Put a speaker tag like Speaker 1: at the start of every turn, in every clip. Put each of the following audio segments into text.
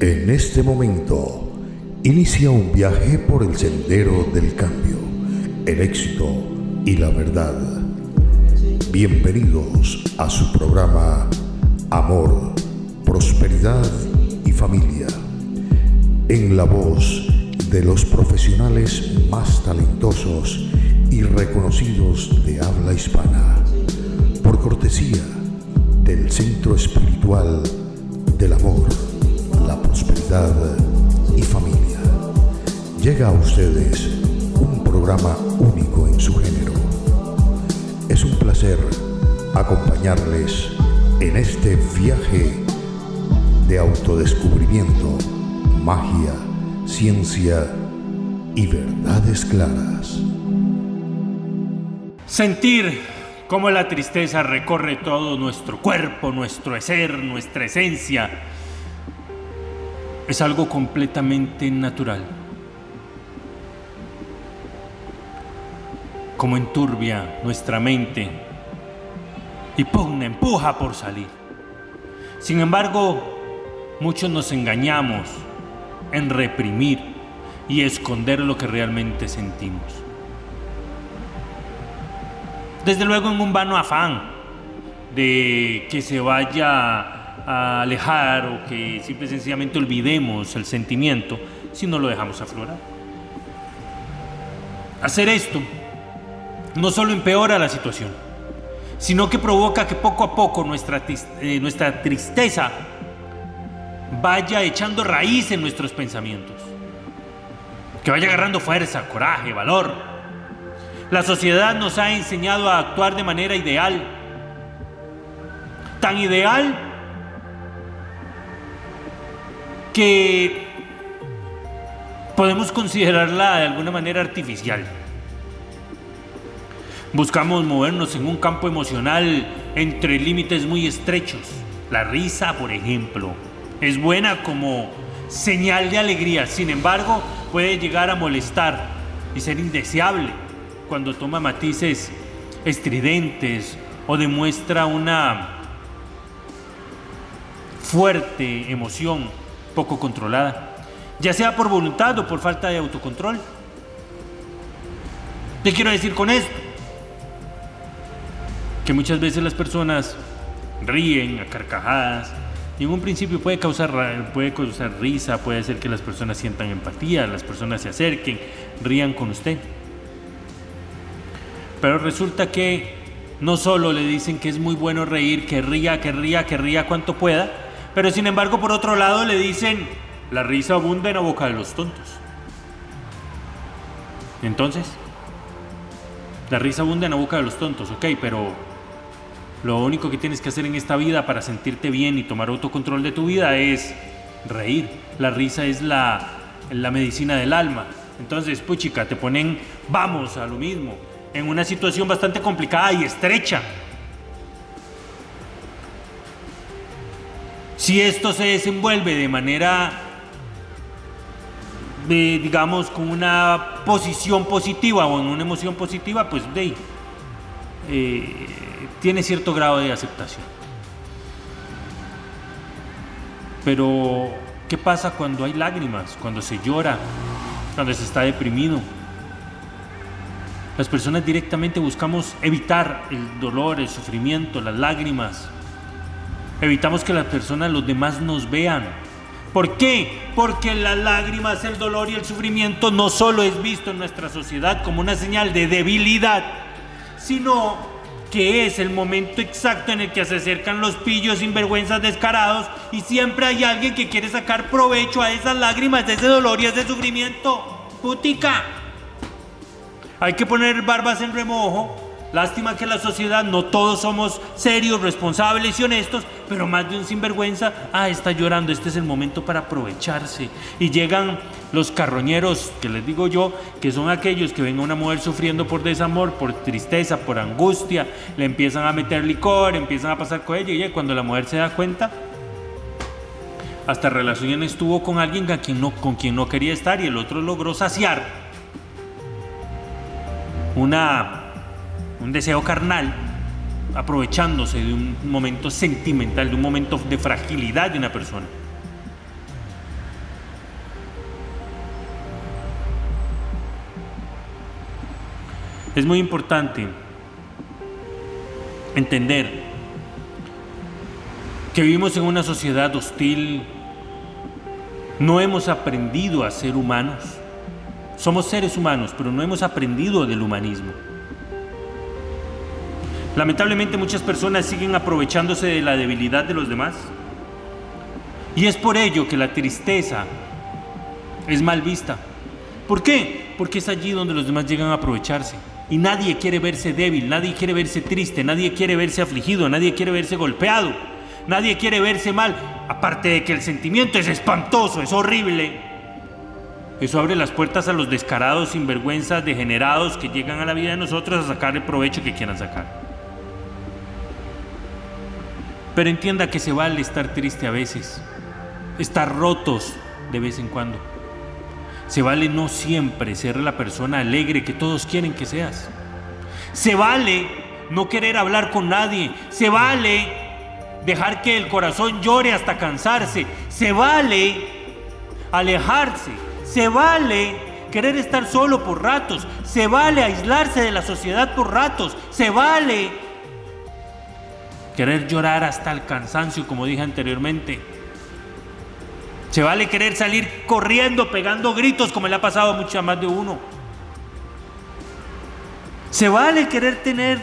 Speaker 1: En este momento inicia un viaje por el sendero del cambio, el éxito y la verdad. Bienvenidos a su programa Amor, Prosperidad y Familia. En la voz de los profesionales más talentosos y reconocidos de habla hispana. Por cortesía del Centro Espiritual del Amor la prosperidad y familia. Llega a ustedes un programa único en su género. Es un placer acompañarles en este viaje de autodescubrimiento, magia, ciencia y verdades claras.
Speaker 2: Sentir cómo la tristeza recorre todo nuestro cuerpo, nuestro ser, nuestra esencia es algo completamente natural. Como enturbia nuestra mente y pugna, empuja por salir. Sin embargo, muchos nos engañamos en reprimir y esconder lo que realmente sentimos. Desde luego en un vano afán de que se vaya alejar o que simple y sencillamente olvidemos el sentimiento si no lo dejamos aflorar. Hacer esto no solo empeora la situación, sino que provoca que poco a poco nuestra, eh, nuestra tristeza vaya echando raíz en nuestros pensamientos, que vaya agarrando fuerza, coraje, valor. La sociedad nos ha enseñado a actuar de manera ideal, tan ideal que podemos considerarla de alguna manera artificial. Buscamos movernos en un campo emocional entre límites muy estrechos. La risa, por ejemplo, es buena como señal de alegría, sin embargo, puede llegar a molestar y ser indeseable cuando toma matices estridentes o demuestra una fuerte emoción poco controlada, ya sea por voluntad o por falta de autocontrol. ¿Qué quiero decir con esto? Que muchas veces las personas ríen a carcajadas y en un principio puede causar, puede causar risa, puede hacer que las personas sientan empatía, las personas se acerquen, rían con usted. Pero resulta que no solo le dicen que es muy bueno reír, que ría, que ría, que ría cuanto pueda, pero sin embargo, por otro lado, le dicen, la risa abunda en la boca de los tontos. Entonces, la risa abunda en la boca de los tontos, ok, pero lo único que tienes que hacer en esta vida para sentirte bien y tomar autocontrol de tu vida es reír. La risa es la, la medicina del alma. Entonces, puchica, te ponen, vamos a lo mismo, en una situación bastante complicada y estrecha. Si esto se desenvuelve de manera, digamos, con una posición positiva o en una emoción positiva, pues de, eh, tiene cierto grado de aceptación. Pero, ¿qué pasa cuando hay lágrimas, cuando se llora, cuando se está deprimido? Las personas directamente buscamos evitar el dolor, el sufrimiento, las lágrimas, Evitamos que las personas, los demás nos vean. ¿Por qué? Porque las lágrimas, el dolor y el sufrimiento no solo es visto en nuestra sociedad como una señal de debilidad, sino que es el momento exacto en el que se acercan los pillos sinvergüenzas descarados y siempre hay alguien que quiere sacar provecho a esas lágrimas, de ese dolor y ese sufrimiento. Putica. Hay que poner barbas en remojo Lástima que la sociedad no todos somos serios, responsables y honestos, pero más de un sinvergüenza, ah, está llorando, este es el momento para aprovecharse. Y llegan los carroñeros, que les digo yo, que son aquellos que ven a una mujer sufriendo por desamor, por tristeza, por angustia, le empiezan a meter licor, empiezan a pasar con ella, y cuando la mujer se da cuenta, hasta relación estuvo con alguien con quien no, con quien no quería estar y el otro logró saciar una un deseo carnal, aprovechándose de un momento sentimental, de un momento de fragilidad de una persona. Es muy importante entender que vivimos en una sociedad hostil, no hemos aprendido a ser humanos. Somos seres humanos, pero no hemos aprendido del humanismo. Lamentablemente muchas personas siguen aprovechándose de la debilidad de los demás. Y es por ello que la tristeza es mal vista. ¿Por qué? Porque es allí donde los demás llegan a aprovecharse. Y nadie quiere verse débil, nadie quiere verse triste, nadie quiere verse afligido, nadie quiere verse golpeado, nadie quiere verse mal. Aparte de que el sentimiento es espantoso, es horrible. Eso abre las puertas a los descarados, sinvergüenzas, degenerados que llegan a la vida de nosotros a sacar el provecho que quieran sacar. Pero entienda que se vale estar triste a veces, estar rotos de vez en cuando. Se vale no siempre ser la persona alegre que todos quieren que seas. Se vale no querer hablar con nadie. Se vale dejar que el corazón llore hasta cansarse. Se vale alejarse. Se vale querer estar solo por ratos. Se vale aislarse de la sociedad por ratos. Se vale querer llorar hasta el cansancio, como dije anteriormente. Se vale querer salir corriendo, pegando gritos, como le ha pasado a mucha más de uno. Se vale querer tener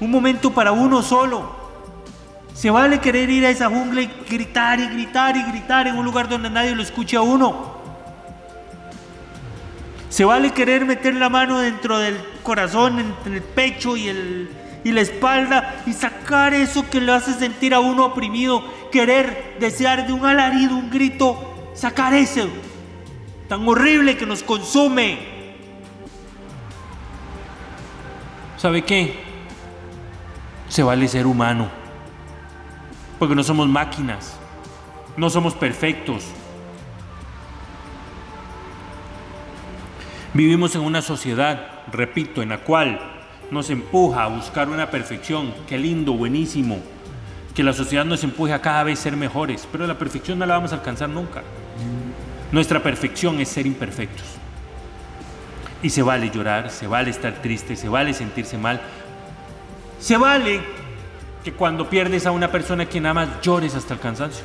Speaker 2: un momento para uno solo. Se vale querer ir a esa jungla y gritar y gritar y gritar en un lugar donde nadie lo escuche a uno. Se vale querer meter la mano dentro del corazón, entre el pecho y, el, y la espalda y sacar eso que le hace sentir a uno oprimido querer, desear de un alarido, un grito, sacar eso tan horrible que nos consume. ¿Sabe qué? Se vale ser humano, porque no somos máquinas, no somos perfectos. Vivimos en una sociedad, repito, en la cual nos empuja a buscar una perfección. Qué lindo, buenísimo que la sociedad nos empuje a cada vez ser mejores, pero la perfección no la vamos a alcanzar nunca. Nuestra perfección es ser imperfectos. Y se vale llorar, se vale estar triste, se vale sentirse mal. Se vale que cuando pierdes a una persona que nada más llores hasta el cansancio.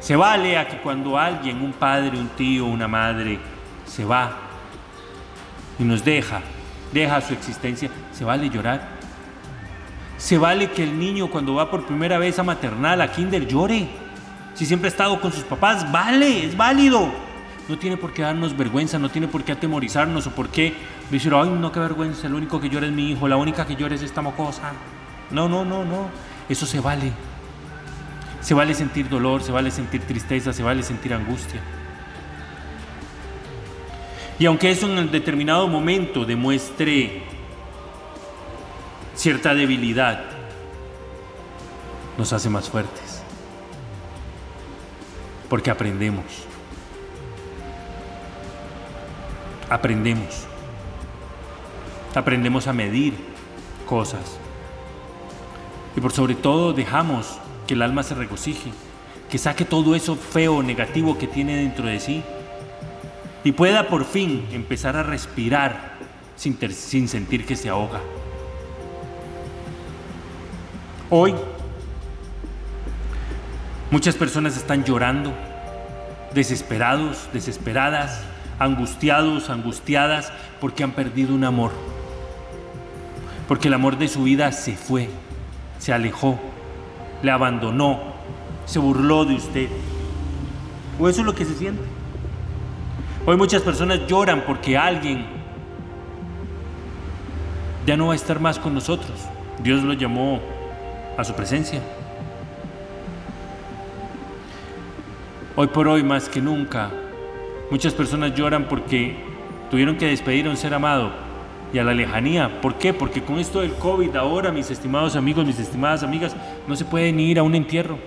Speaker 2: Se vale a que cuando alguien, un padre, un tío, una madre, se va y nos deja, deja su existencia, se vale llorar. Se vale que el niño cuando va por primera vez a maternal, a kinder, llore. Si siempre ha estado con sus papás, vale, es válido. No tiene por qué darnos vergüenza, no tiene por qué atemorizarnos o por qué decir, ay, no, qué vergüenza, el único que llora es mi hijo, la única que llora es esta mocosa. No, no, no, no. Eso se vale. Se vale sentir dolor, se vale sentir tristeza, se vale sentir angustia. Y aunque eso en determinado momento demuestre cierta debilidad nos hace más fuertes. Porque aprendemos. Aprendemos. Aprendemos a medir cosas. Y por sobre todo dejamos que el alma se regocije, que saque todo eso feo, negativo que tiene dentro de sí y pueda por fin empezar a respirar sin, sin sentir que se ahoga. Hoy muchas personas están llorando, desesperados, desesperadas, angustiados, angustiadas, porque han perdido un amor. Porque el amor de su vida se fue, se alejó, le abandonó, se burló de usted. O eso es lo que se siente. Hoy muchas personas lloran porque alguien ya no va a estar más con nosotros. Dios lo llamó a su presencia. Hoy por hoy más que nunca, muchas personas lloran porque tuvieron que despedir a un ser amado y a la lejanía. ¿Por qué? Porque con esto del COVID ahora, mis estimados amigos, mis estimadas amigas, no se puede ni ir a un entierro.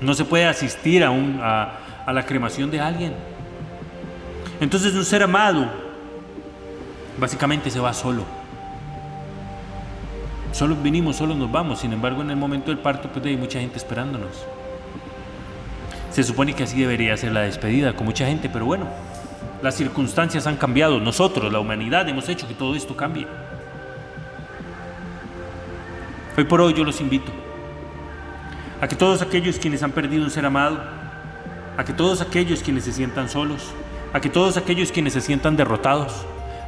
Speaker 2: No se puede asistir a, un, a la cremación de alguien. Entonces un ser amado básicamente se va solo. Solo vinimos, solo nos vamos. Sin embargo, en el momento del parto, pues hay mucha gente esperándonos. Se supone que así debería ser la despedida, con mucha gente, pero bueno, las circunstancias han cambiado. Nosotros, la humanidad, hemos hecho que todo esto cambie. Hoy por hoy yo los invito a que todos aquellos quienes han perdido un ser amado, a que todos aquellos quienes se sientan solos, a que todos aquellos quienes se sientan derrotados,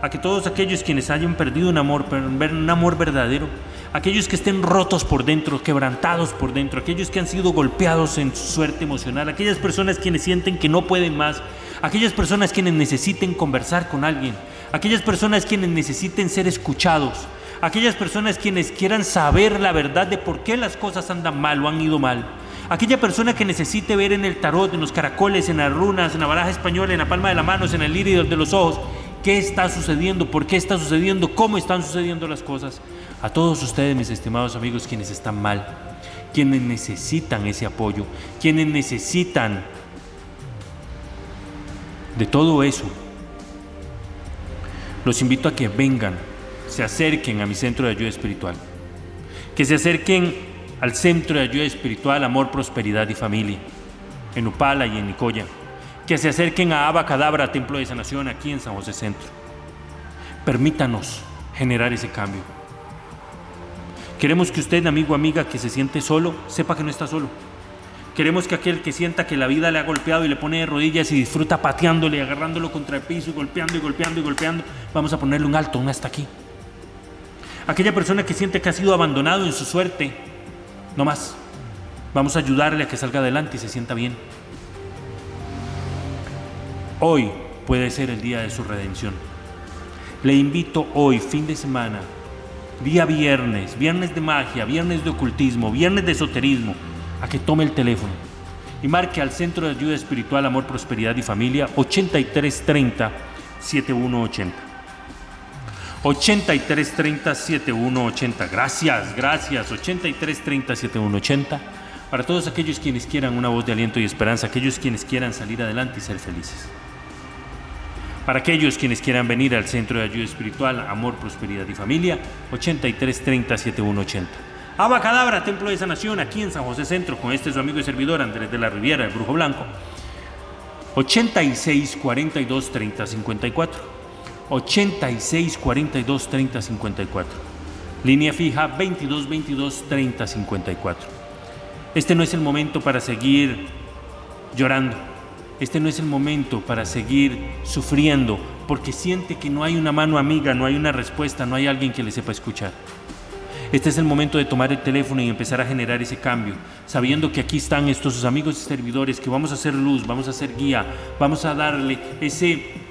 Speaker 2: a que todos aquellos quienes hayan perdido un amor, un amor verdadero, aquellos que estén rotos por dentro, quebrantados por dentro, aquellos que han sido golpeados en su suerte emocional, aquellas personas quienes sienten que no pueden más, aquellas personas quienes necesiten conversar con alguien, aquellas personas quienes necesiten ser escuchados, aquellas personas quienes quieran saber la verdad de por qué las cosas andan mal o han ido mal. Aquella persona que necesite ver en el tarot, en los caracoles, en las runas, en la baraja española, en la palma de la mano, en el iris de los ojos, qué está sucediendo, por qué está sucediendo, cómo están sucediendo las cosas. A todos ustedes, mis estimados amigos, quienes están mal, quienes necesitan ese apoyo, quienes necesitan de todo eso, los invito a que vengan se acerquen a mi centro de ayuda espiritual. Que se acerquen al centro de ayuda espiritual Amor, Prosperidad y Familia, en Upala y en Nicoya. Que se acerquen a Aba Cadabra, Templo de Sanación, aquí en San José Centro. Permítanos generar ese cambio. Queremos que usted, amigo o amiga, que se siente solo, sepa que no está solo. Queremos que aquel que sienta que la vida le ha golpeado y le pone de rodillas y disfruta pateándole, y agarrándolo contra el piso golpeando y golpeando y golpeando, vamos a ponerle un alto, un hasta aquí. Aquella persona que siente que ha sido abandonado en su suerte, no más. Vamos a ayudarle a que salga adelante y se sienta bien. Hoy puede ser el día de su redención. Le invito hoy, fin de semana, día viernes, viernes de magia, viernes de ocultismo, viernes de esoterismo, a que tome el teléfono y marque al Centro de Ayuda Espiritual, Amor, Prosperidad y Familia 8330 7180. 8330 7180. Gracias, gracias. 8330 7180. Para todos aquellos quienes quieran una voz de aliento y esperanza, aquellos quienes quieran salir adelante y ser felices. Para aquellos quienes quieran venir al Centro de Ayuda Espiritual, Amor, Prosperidad y Familia, 8330 7180. Abacadabra, Templo de Sanación, aquí en San José Centro, con este su amigo y servidor Andrés de la Riviera, el Brujo Blanco. 86 42 30 54. 86 42 30 54. Línea fija 22 22 30 54. Este no es el momento para seguir llorando. Este no es el momento para seguir sufriendo porque siente que no hay una mano amiga, no hay una respuesta, no hay alguien que le sepa escuchar. Este es el momento de tomar el teléfono y empezar a generar ese cambio, sabiendo que aquí están estos sus amigos y servidores, que vamos a hacer luz, vamos a hacer guía, vamos a darle ese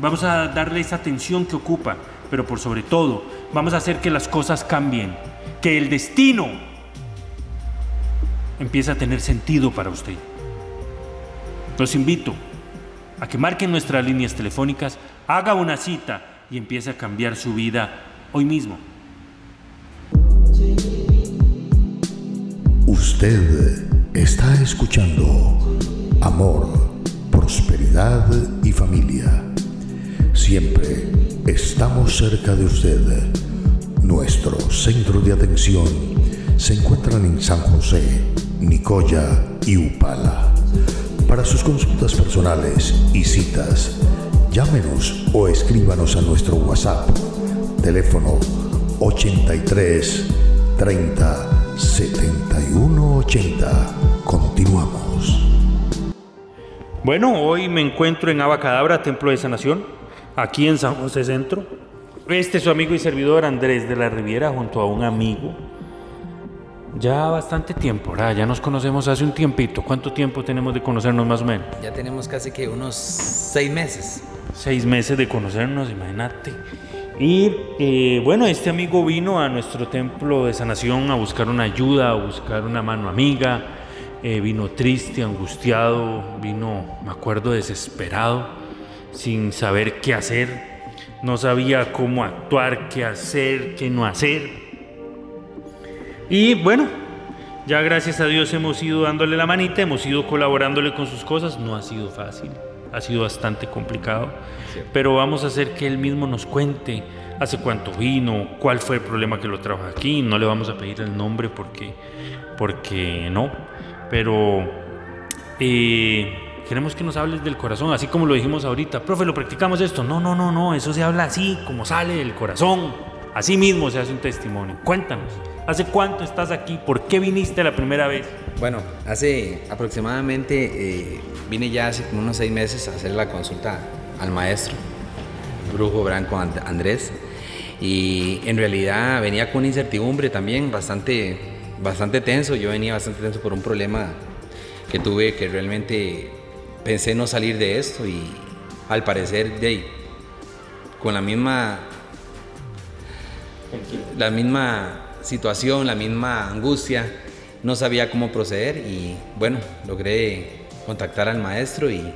Speaker 2: Vamos a darle esa atención que ocupa, pero por sobre todo, vamos a hacer que las cosas cambien, que el destino empiece a tener sentido para usted. Los invito a que marquen nuestras líneas telefónicas, haga una cita y empiece a cambiar su vida hoy mismo.
Speaker 1: Usted está escuchando Amor, Prosperidad y Familia Siempre estamos cerca de usted. Nuestro centro de atención se encuentran en San José, Nicoya y Upala. Para sus consultas personales y citas, llámenos o escríbanos a nuestro WhatsApp, teléfono 83 30 71 80. Continuamos.
Speaker 2: Bueno, hoy me encuentro en Abacadabra, Templo de Sanación aquí en San José Centro. Este es su amigo y servidor Andrés de la Riviera junto a un amigo. Ya bastante tiempo, ¿verdad? Ya nos conocemos hace un tiempito. ¿Cuánto tiempo tenemos de conocernos más o menos?
Speaker 3: Ya tenemos casi que unos seis meses.
Speaker 2: Seis meses de conocernos, imagínate. Y eh, bueno, este amigo vino a nuestro templo de sanación a buscar una ayuda, a buscar una mano amiga. Eh, vino triste, angustiado, vino, me acuerdo, desesperado sin saber qué hacer, no sabía cómo actuar, qué hacer, qué no hacer. Y bueno, ya gracias a Dios hemos ido dándole la manita, hemos ido colaborándole con sus cosas, no ha sido fácil, ha sido bastante complicado, pero vamos a hacer que él mismo nos cuente hace cuánto vino, cuál fue el problema que lo trajo aquí, no le vamos a pedir el nombre porque, porque no, pero... Eh, Queremos que nos hables del corazón, así como lo dijimos ahorita. Profe, lo practicamos esto. No, no, no, no. Eso se habla así, como sale del corazón. Así mismo se hace un testimonio. Cuéntanos. ¿Hace cuánto estás aquí? ¿Por qué viniste la primera vez?
Speaker 3: Bueno, hace aproximadamente, eh, vine ya hace como unos seis meses a hacer la consulta al maestro, brujo Branco And- Andrés. Y en realidad venía con incertidumbre también bastante, bastante tenso. Yo venía bastante tenso por un problema que tuve que realmente pensé no salir de esto y al parecer de con la misma la misma situación, la misma angustia, no sabía cómo proceder y bueno, logré contactar al maestro y,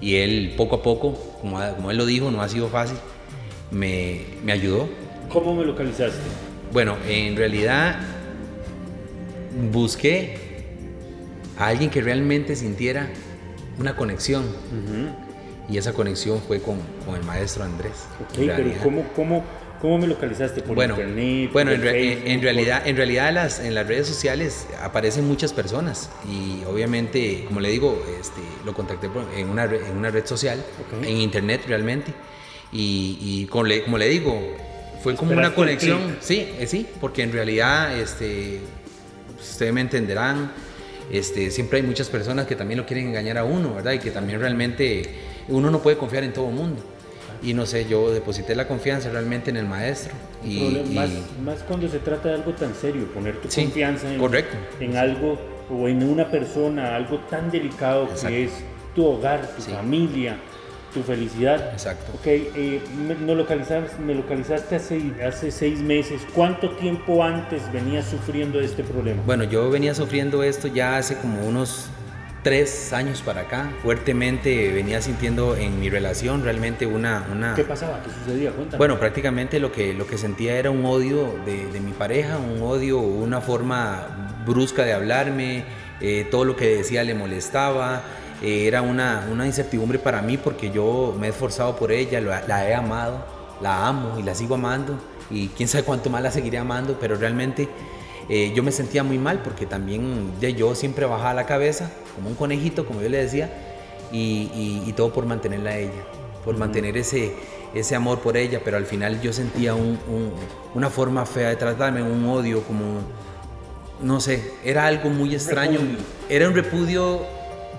Speaker 3: y él poco a poco, como, como él lo dijo, no ha sido fácil, me, me ayudó.
Speaker 2: ¿Cómo me localizaste?
Speaker 3: Bueno, en realidad busqué a alguien que realmente sintiera una conexión y esa conexión fue con, con el maestro Andrés.
Speaker 2: Ok, pero. ¿cómo, cómo, ¿cómo me localizaste? ¿Por
Speaker 3: bueno,
Speaker 2: internet?
Speaker 3: bueno, en, re-
Speaker 2: Facebook,
Speaker 3: en
Speaker 2: por-
Speaker 3: realidad, en realidad las, en las redes sociales aparecen muchas personas y obviamente, como le digo, este, lo contacté por- en una, en una red social, en internet realmente y, y como, le, como le digo, fue como una conexión, sí, eh, sí, porque en realidad, este, ustedes me entenderán, este, siempre hay muchas personas que también lo quieren engañar a uno, ¿verdad? Y que también realmente uno no puede confiar en todo el mundo. Y no sé, yo deposité la confianza realmente en el maestro. Y,
Speaker 2: problema-
Speaker 3: y-
Speaker 2: más, más cuando se trata de algo tan serio, poner tu
Speaker 3: Sí,
Speaker 2: confianza en,
Speaker 3: correcto.
Speaker 2: en algo o en una persona, algo tan delicado
Speaker 3: Exacto.
Speaker 2: que es tu hogar, tu
Speaker 3: Sí.
Speaker 2: familia, tu felicidad.
Speaker 3: Exacto.
Speaker 2: Ok, eh, me, no localizaste, me localizaste hace, hace seis meses. ¿Cuánto tiempo antes venías sufriendo este problema?
Speaker 3: Bueno, yo venía sufriendo esto ya hace como unos tres años para acá. Fuertemente venía sintiendo en mi relación realmente una... una
Speaker 2: ¿Qué pasaba? ¿Qué sucedía? Cuéntame.
Speaker 3: Bueno, prácticamente lo que, lo que sentía era un odio de, de mi pareja, un odio, una forma brusca de hablarme, eh, todo lo que decía le molestaba, eh, era una, una incertidumbre para mí porque yo me he esforzado por ella, lo- la he amado, la amo y la sigo amando y quién sabe cuánto más la seguiré amando, pero realmente eh, yo me sentía muy mal porque también de yo siempre bajaba la cabeza como un conejito, como yo le decía, y, y- y todo por mantenerla a ella, por mantener ese, ese amor por ella, pero al final yo sentía un- un- una forma fea de tratarme, un odio, como, no sé, era algo muy extraño,
Speaker 2: Repudio.
Speaker 3: era un repudio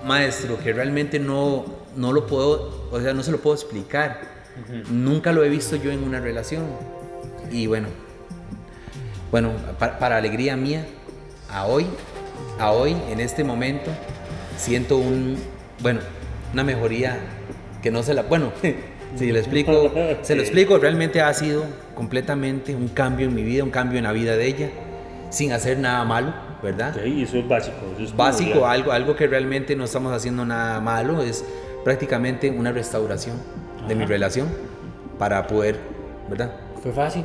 Speaker 3: maestro que realmente no, no lo puedo, o sea, no se lo puedo explicar, nunca lo he visto yo en una relación, y bueno, bueno, pa- para, alegría mía, a hoy, a hoy, en este momento, siento un, bueno, una mejoría que no se la, bueno, si le explico, se lo explico, realmente ha sido completamente un cambio en mi vida, un cambio en la vida de ella, sin hacer nada malo, ¿verdad?
Speaker 2: Ok, eso es básico. Eso es
Speaker 3: Básico, algo, algo que realmente no estamos haciendo nada malo, es prácticamente una restauración de mi
Speaker 2: Ajá.
Speaker 3: relación para poder, ¿verdad?
Speaker 2: Fue fácil.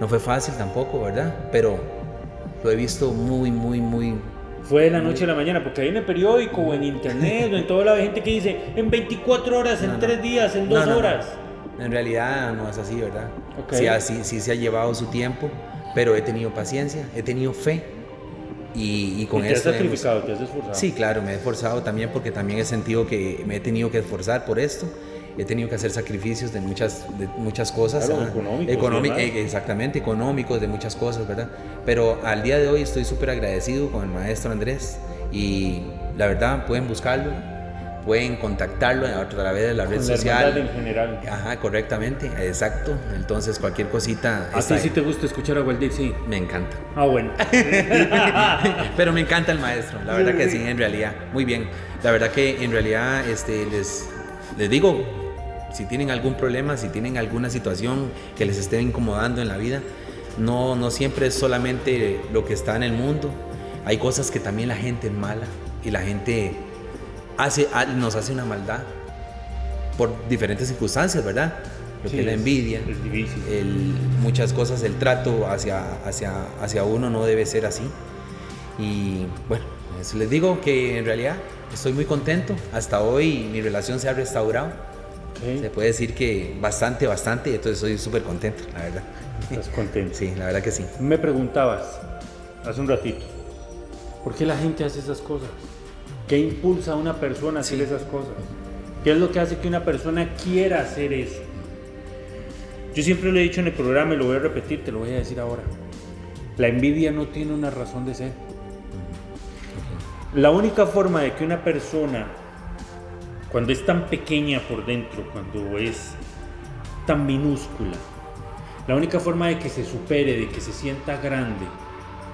Speaker 3: No fue fácil tampoco, ¿verdad? Pero lo he visto muy, muy, muy...
Speaker 2: Fue de la noche a la mañana, porque hay en el periódico o en internet o en toda la gente que dice en 24 horas, en
Speaker 3: No, no.
Speaker 2: 3 días, en
Speaker 3: No,
Speaker 2: 2
Speaker 3: no, no.
Speaker 2: horas.
Speaker 3: En realidad no es así, ¿verdad?
Speaker 2: Ok.
Speaker 3: Sí, así, sí se ha llevado su tiempo, pero he tenido paciencia, he tenido fe y, y con
Speaker 2: y te has
Speaker 3: hemos-
Speaker 2: sacrificado, te has esforzado.
Speaker 3: Sí, claro, me he esforzado también porque también he sentido que me he tenido que esforzar por esto. He tenido que hacer sacrificios de muchas, de muchas cosas.
Speaker 2: Claro,
Speaker 3: ah,
Speaker 2: económicos
Speaker 3: eh, exactamente, económicos, de muchas cosas, ¿verdad? Pero al día de hoy estoy súper agradecido con el maestro Andrés y la verdad pueden buscarlo, pueden contactarlo a través de la red
Speaker 2: Con la
Speaker 3: social.
Speaker 2: en general.
Speaker 3: Ajá, correctamente, exacto. Entonces cualquier cosita...
Speaker 2: A ti sí te gusta escuchar a Waldir, sí.
Speaker 3: Me encanta.
Speaker 2: Ah, bueno.
Speaker 3: Pero me encanta el maestro, la verdad que sí, en realidad. Muy bien. La verdad que en realidad este, les, les digo, si tienen algún problema, si tienen alguna situación que les esté incomodando en la vida, no, no siempre es solamente lo que está en el mundo. Hay cosas que también la gente es mala y la gente hace, ha- nos hace una maldad por diferentes circunstancias, ¿verdad? Lo
Speaker 2: Sí,
Speaker 3: que es la envidia,
Speaker 2: es difícil.
Speaker 3: el- muchas cosas, el trato hacia, hacia, hacia uno no debe ser así. Y bueno, eso les digo que en realidad estoy muy contento. Hasta hoy mi relación se ha restaurado. Se puede decir que bastante, bastante. Entonces estoy súper contento, la verdad.
Speaker 2: Estás contento.
Speaker 3: Sí, la verdad que sí.
Speaker 2: Me preguntabas hace un ratito, ¿por qué la gente hace esas cosas? ¿Qué impulsa a una persona a hacer
Speaker 3: Sí.
Speaker 2: esas cosas? ¿Qué es lo que hace que una persona quiera hacer eso? Yo siempre lo he dicho en el programa y lo voy a repetir, te lo voy a decir ahora. La envidia no tiene una razón de ser. La única forma de que una persona, cuando es tan pequeña por dentro, cuando es tan minúscula, la única forma de que se supere, de que se sienta grande,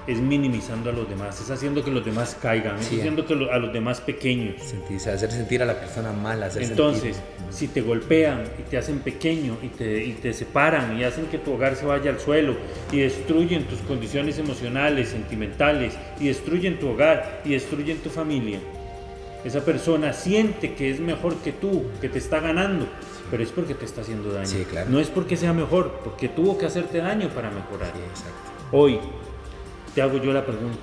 Speaker 2: es minimizando a los demás, es haciendo que los demás caigan, es haciendo que a los demás pequeños.
Speaker 3: Sentirse, hacer sentir a la persona mal, hacer
Speaker 2: Entonces, si te golpean y te hacen pequeño y te, y te separan y hacen que tu hogar se vaya al suelo y destruyen tus condiciones emocionales, sentimentales y destruyen tu hogar y destruyen tu familia, esa persona siente que es mejor que tú, que te está ganando, pero es porque te está haciendo daño. No es porque sea mejor, porque tuvo que hacerte daño para mejorar. Hoy te hago yo la pregunta.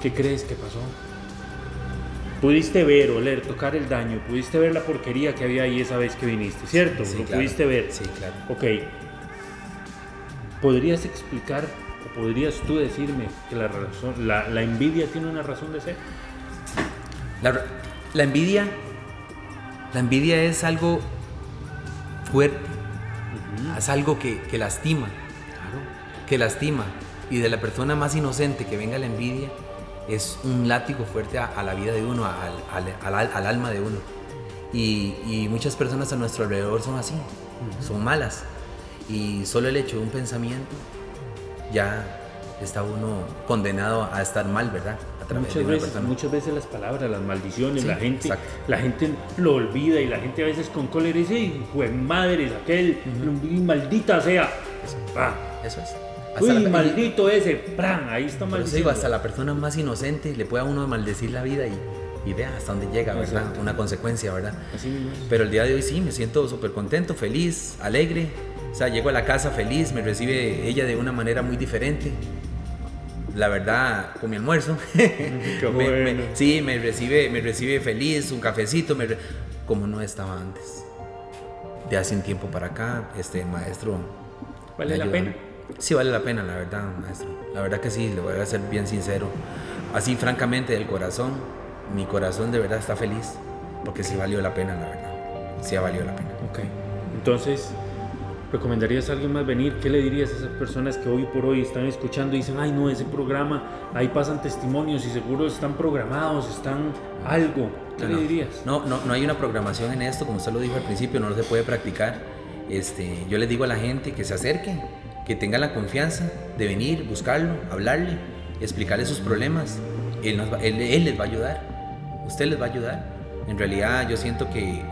Speaker 2: ¿Qué crees que pasó? Pudiste ver, oler, tocar el daño, pudiste ver la porquería que había ahí esa vez que viniste, ¿cierto?
Speaker 3: Sí,
Speaker 2: Lo pudiste ver.
Speaker 3: Sí, claro.
Speaker 2: Ok. ¿Podrías explicar o podrías tú decirme que la, razón, la, envidia tiene una razón de ser?
Speaker 3: La, envidia, la envidia es algo fuerte, es algo que, que lastima, claro. que lastima y de la persona más inocente que venga la envidia es un látigo fuerte a, la vida de uno, al, alma de uno. Y, muchas personas a nuestro alrededor son así, son malas. Y solo el hecho de un pensamiento ya está uno condenado a estar mal, ¿verdad?
Speaker 2: muchas, veces, muchas veces las palabras, las maldiciones, la, gente, la gente lo olvida y la gente a veces con cólera dice, hijo madre, aquel, maldita sea.
Speaker 3: eso es.
Speaker 2: Uy, maldito ese, ¡pran! Ahí está maldito.
Speaker 3: hasta la persona más inocente le puede a uno maldecir la vida y, y vea hasta dónde llega, ¿verdad? Una consecuencia, ¿verdad? Pero el día de hoy sí, me siento súper contento, feliz, alegre. O sea, llego a la casa feliz, me recibe ella de una manera muy diferente. La verdad, con mi almuerzo. sí, me recibe, me recibe feliz, un cafecito, como no estaba antes. De hace un tiempo para acá, este maestro.
Speaker 2: ¿Vale la pena?
Speaker 3: Sí vale la pena, la verdad, maestro. La verdad que sí, le voy a ser bien sincero. Así, francamente, del corazón, mi corazón de verdad está feliz, porque sí valió la pena, la verdad. Sí ha valido la pena.
Speaker 2: Ok. Entonces, ¿recomendarías a alguien más venir? ¿Qué le dirías a esas personas que hoy por hoy están escuchando y dicen, ay, no, ese programa, ahí pasan testimonios y seguro están programados, están algo? ¿Qué le dirías?
Speaker 3: No, no, no hay una programación en esto, como usted lo dijo al principio, no se puede practicar. Este, yo les digo a la gente que se acerque, que tenga la confianza de venir, buscarlo, hablarle, explicarle sus problemas. Él, les va a ayudar, usted les va a ayudar. En realidad yo siento que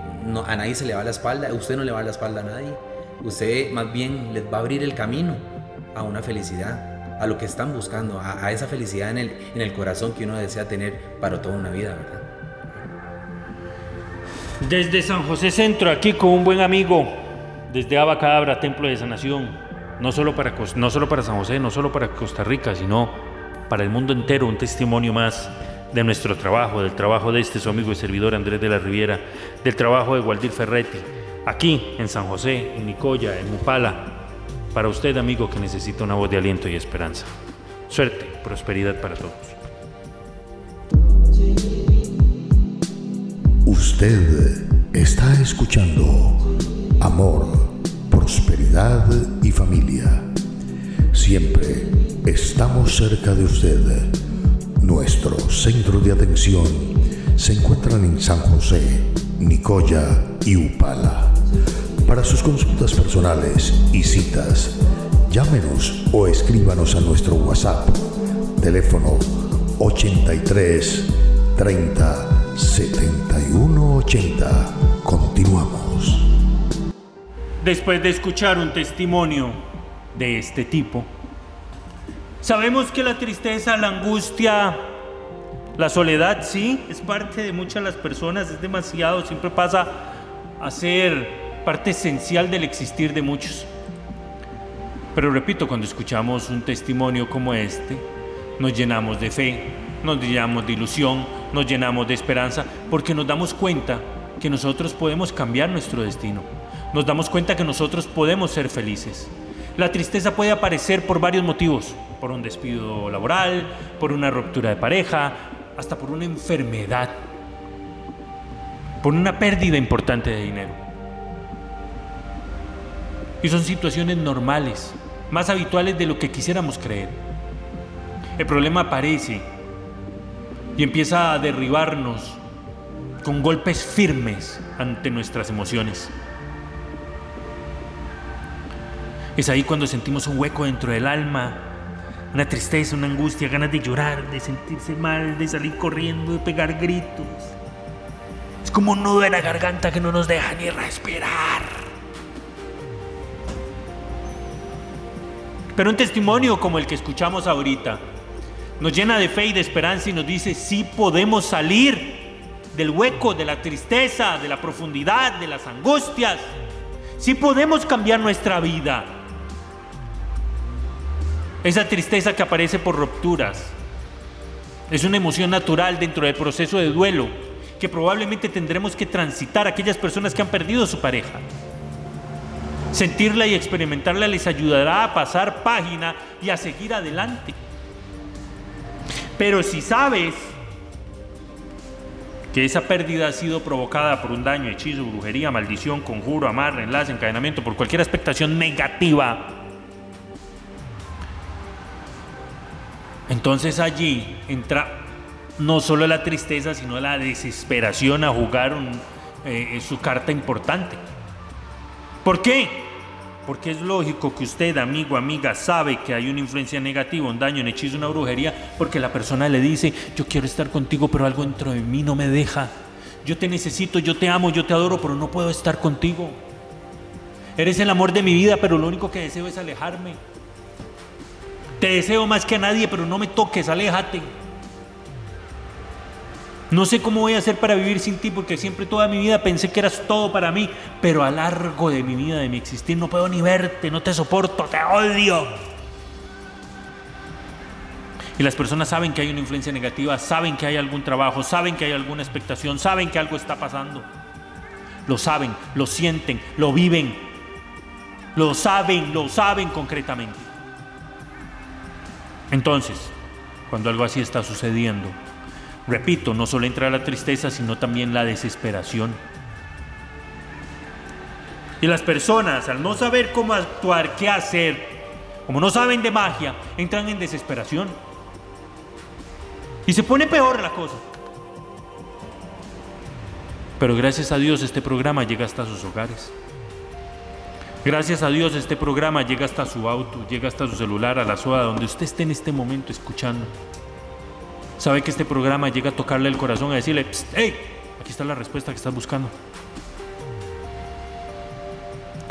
Speaker 3: a nadie se le va la espalda, usted no le va la espalda a nadie. Usted más bien les va a abrir el camino a una felicidad, a lo que están buscando, a, esa felicidad en el, en el corazón que uno desea tener para toda una vida, ¿verdad?
Speaker 2: Desde San José Centro, aquí con un buen amigo, desde Abacadabra, Templo de Sanación, no solo, para, no solo para San José, no solo para Costa Rica, sino para el mundo entero, un testimonio más de nuestro trabajo, del trabajo de este su amigo y servidor Andrés de la Riviera, del trabajo de Waldir Ferretti, aquí en San José, en Nicoya, en Mupala, para usted amigo que necesita una voz de aliento y esperanza. Suerte, prosperidad para todos.
Speaker 1: Usted está escuchando Amor prosperidad y familia. Siempre estamos cerca de usted. Nuestro centro de atención se encuentran en San José, Nicoya y Upala. Para sus consultas personales y citas, llámenos o escríbanos a nuestro WhatsApp, teléfono 83 30 71 80. Continuamos.
Speaker 2: Después de escuchar un testimonio de este tipo, sabemos que la tristeza, la angustia, la soledad, sí, es parte de muchas las personas, es demasiado, siempre pasa a ser parte esencial del existir de muchos. Pero repito, cuando escuchamos un testimonio como este, nos llenamos de fe, nos llenamos de ilusión, nos llenamos de esperanza, porque nos damos cuenta que nosotros podemos cambiar nuestro destino nos damos cuenta que nosotros podemos ser felices. La tristeza puede aparecer por varios motivos, por un despido laboral, por una ruptura de pareja, hasta por una enfermedad, por una pérdida importante de dinero. Y son situaciones normales más habituales de lo que quisiéramos creer. El problema aparece y empieza a derribarnos con golpes firmes ante nuestras emociones. Es ahí cuando sentimos un hueco dentro del alma, una tristeza, una angustia, ganas de llorar, de sentirse mal, de salir corriendo, de pegar gritos. Es como un nudo en la garganta que no nos deja ni respirar. Pero un testimonio como el que escuchamos ahorita nos llena de fe y de esperanza y nos dice, sí podemos salir del hueco, de la tristeza, de la profundidad, de las angustias. Sí podemos cambiar nuestra vida. Esa tristeza que aparece por rupturas es una emoción natural dentro del proceso de duelo que probablemente tendremos que transitar aquellas personas que han perdido su pareja. Sentirla y experimentarla les ayudará a pasar página y a seguir adelante. Pero si sabes que esa pérdida ha sido provocada por un daño, hechizo, brujería, maldición, conjuro, amarre, enlace, encadenamiento, por cualquier expectación negativa, Entonces allí entra no solo la tristeza, sino la desesperación a jugar eh, su carta importante. ¿Por qué? Porque es lógico que usted, amigo, amiga, sabe que hay una influencia negativa, un daño, un hechizo, una brujería, porque la persona le dice, yo quiero estar contigo, pero algo dentro de mí no me deja. Yo te necesito, yo te amo, yo te adoro, pero no puedo estar contigo. Eres el amor de mi vida, pero lo único que deseo es alejarme. Te deseo más que a nadie, pero no me toques, aléjate. No sé cómo voy a hacer para vivir sin ti, porque siempre toda mi vida pensé que eras todo para mí, pero a largo de mi vida, de mi existir, no puedo ni verte, no te soporto, te odio. Y las personas saben que hay una influencia negativa, saben que hay algún trabajo, saben que hay alguna expectación, saben que algo está pasando. Lo saben, lo sienten, lo viven, lo saben, lo saben concretamente. Entonces, cuando algo así está sucediendo, repito, no solo entra la tristeza, sino también la desesperación. Y las personas, al no saber cómo actuar, qué hacer, como no saben de magia, entran en desesperación. Y se pone peor la cosa. Pero gracias a Dios este programa llega hasta sus hogares. Gracias a Dios este programa llega hasta su auto, llega hasta su celular, a la soda, donde usted esté en este momento escuchando. Sabe que este programa llega a tocarle el corazón, a decirle, hey, aquí está la respuesta que estás buscando.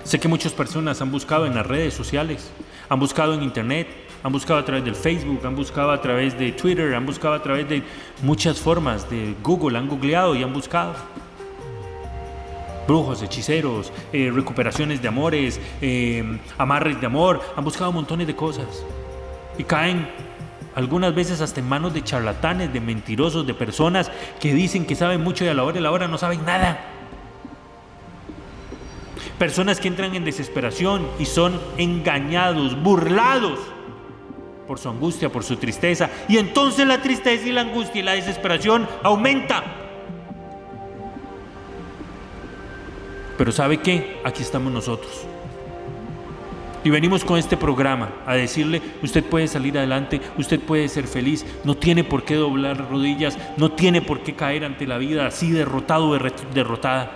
Speaker 2: Sé que muchas personas han buscado en las redes sociales, han buscado en internet, han buscado a través del Facebook, han buscado a través de Twitter, han buscado a través de muchas formas de Google, han googleado y han buscado brujos, hechiceros, eh, recuperaciones de amores, eh, amarres de amor, han buscado montones de cosas. Y caen algunas veces hasta en manos de charlatanes, de mentirosos, de personas que dicen que saben mucho y a la hora de la hora no saben nada. Personas que entran en desesperación y son engañados, burlados por su angustia, por su tristeza. Y entonces la tristeza y la angustia y la desesperación aumenta Pero ¿sabe qué? Aquí estamos nosotros. Y venimos con este programa a decirle, usted puede salir adelante, usted puede ser feliz, no tiene por qué doblar rodillas, no tiene por qué caer ante la vida así derrotado o derrotada.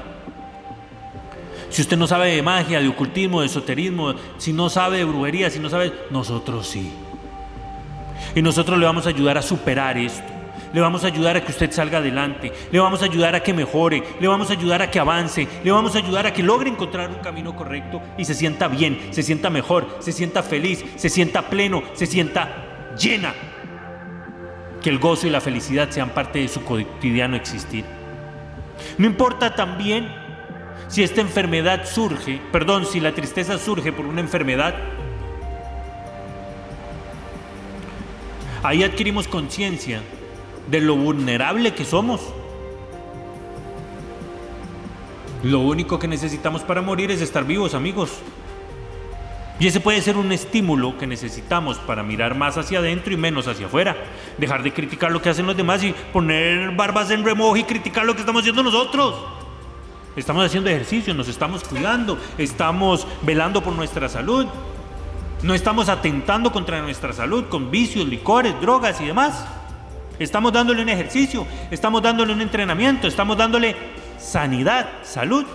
Speaker 2: Si usted no sabe de magia, de ocultismo, de esoterismo, si no sabe de brujería, si no sabe, nosotros sí. Y nosotros le vamos a ayudar a superar esto le vamos a ayudar a que usted salga adelante, le vamos a ayudar a que mejore, le vamos a ayudar a que avance, le vamos a ayudar a que logre encontrar un camino correcto y se sienta bien, se sienta mejor, se sienta feliz, se sienta pleno, se sienta llena. Que el gozo y la felicidad sean parte de su cotidiano existir. No importa también si esta enfermedad surge, perdón, si la tristeza surge por una enfermedad, ahí adquirimos conciencia de lo vulnerable que somos. Lo único que necesitamos para morir es estar vivos, amigos. Y ese puede ser un estímulo que necesitamos para mirar más hacia adentro y menos hacia afuera. Dejar de criticar lo que hacen los demás y poner barbas en remojo y criticar lo que estamos haciendo nosotros. Estamos haciendo ejercicio, nos estamos cuidando, estamos velando por nuestra salud. No estamos atentando contra nuestra salud con vicios, licores, drogas y demás. Estamos dándole un ejercicio, estamos dándole un entrenamiento, estamos dándole sanidad, salud.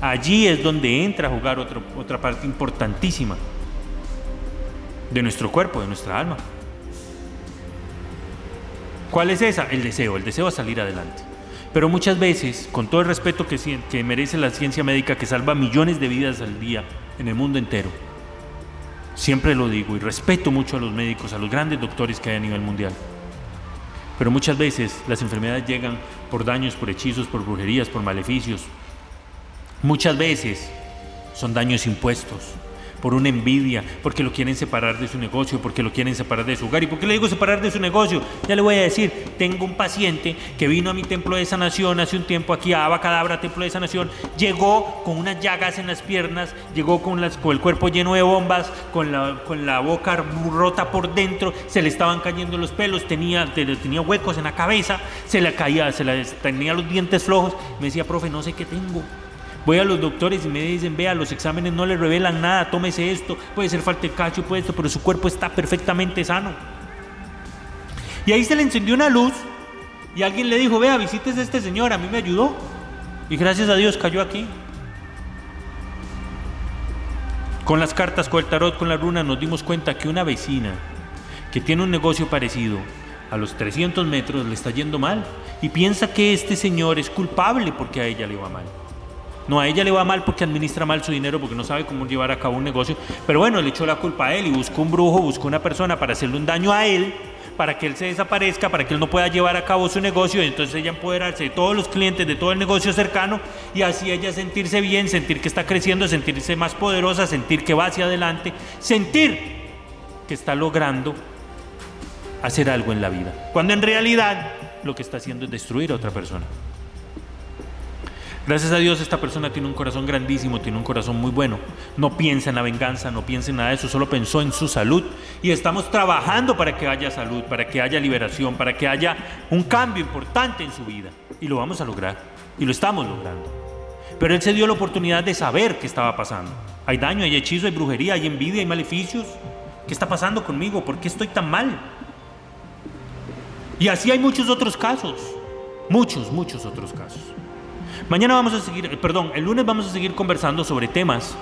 Speaker 2: Allí es donde entra a jugar otra parte importantísima de nuestro cuerpo, de nuestra alma. ¿Cuál es esa? El deseo, el deseo a salir adelante. Pero muchas veces, con todo el respeto que, que merece la ciencia médica que salva millones de vidas al día en el mundo entero, siempre lo digo y respeto mucho a los médicos, a los grandes doctores que hay a nivel mundial. Pero muchas veces las enfermedades llegan por daños, por hechizos, por brujerías, por maleficios. Muchas veces son daños impuestos, por una envidia, porque lo quieren separar de su negocio, porque lo quieren separar de su hogar. ¿Y por qué le digo separar de su negocio? Ya le voy a decir, tengo un paciente que vino a mi templo de sanación hace un tiempo aquí a Abacadabra, templo de sanación, llegó con unas llagas en las piernas, llegó con, las, con el cuerpo lleno de bombas, con la, boca rota por dentro, se le estaban cayendo los pelos, tenía, tenía huecos en la cabeza, se le caía, se le, tenía los dientes flojos. Me decía, profe, no sé qué tengo. Voy a los doctores y me dicen, vea, los exámenes no le revelan nada, tómese esto, puede ser falta de cacho, puede esto, pero su cuerpo está perfectamente sano. Y ahí se le encendió una luz y alguien le dijo, vea, visites a este señor, a mí me ayudó. Y gracias a Dios cayó aquí. Con las cartas, con el tarot, con la runa, nos dimos cuenta que una vecina que tiene un negocio parecido, a los 300 metros le está yendo mal y piensa que este señor es culpable porque a ella le va mal. No, a ella le va mal porque administra mal su dinero, porque no sabe cómo llevar a cabo un negocio. Pero bueno, le echó la culpa a él y buscó un brujo, buscó una persona para hacerle un daño a él, para que él se desaparezca, para que él no pueda llevar a cabo su negocio y entonces ella empoderarse de todos los clientes, de todo el negocio cercano y así ella sentirse bien, sentir que está creciendo, sentirse más poderosa, sentir que va hacia adelante, sentir que está logrando hacer algo en la vida. Cuando en realidad lo que está haciendo es destruir a otra persona. Gracias a Dios esta persona tiene un corazón grandísimo, tiene un corazón muy bueno. No piensa en la venganza, no piensa en nada de eso, solo pensó en su salud. Y estamos trabajando para que haya salud, para que haya liberación, para que haya un cambio importante en su vida. Y lo vamos a lograr. Y lo estamos logrando. Pero él se dio la oportunidad de saber qué estaba pasando. Hay daño, hay hechizo, hay brujería, hay envidia, hay maleficios. ¿Qué está pasando conmigo? ¿Por qué estoy tan mal? Y así hay muchos otros casos. Muchos, muchos otros casos. Mañana vamos a seguir, eh, perdón, el lunes vamos a seguir conversando sobre temas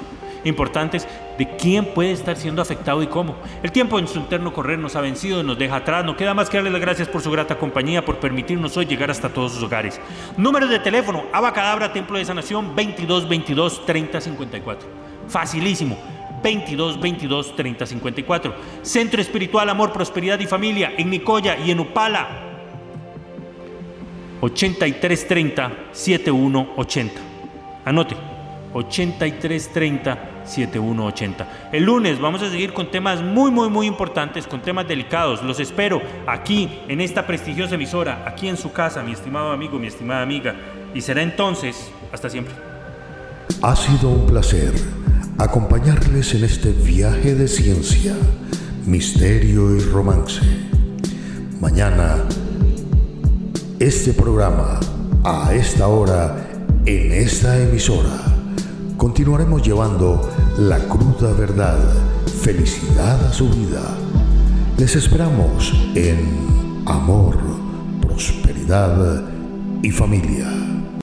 Speaker 2: importantes de quién puede estar siendo afectado y cómo. El tiempo en su interno correr nos ha vencido, nos deja atrás. No queda más que darle las gracias por su grata compañía, por permitirnos hoy llegar hasta todos sus hogares. Número de teléfono, Abacadabra, Templo de Sanación, 22 22 30 54. Facilísimo. 22 22 30 54. Centro Espiritual Amor, Prosperidad y Familia en Nicoya y en Upala. 8330-7180. Anote, 8330-7180. El lunes vamos a seguir con temas muy, muy, muy importantes, con temas delicados. Los espero aquí, en esta prestigiosa emisora, aquí en su casa, mi estimado amigo, mi estimada amiga. Y será entonces, hasta siempre.
Speaker 1: Ha sido un placer acompañarles en este viaje de ciencia, misterio y romance. Mañana este programa a esta hora en esta emisora. Continuaremos llevando la cruda verdad, felicidad a su vida. Les esperamos en amor, prosperidad y familia.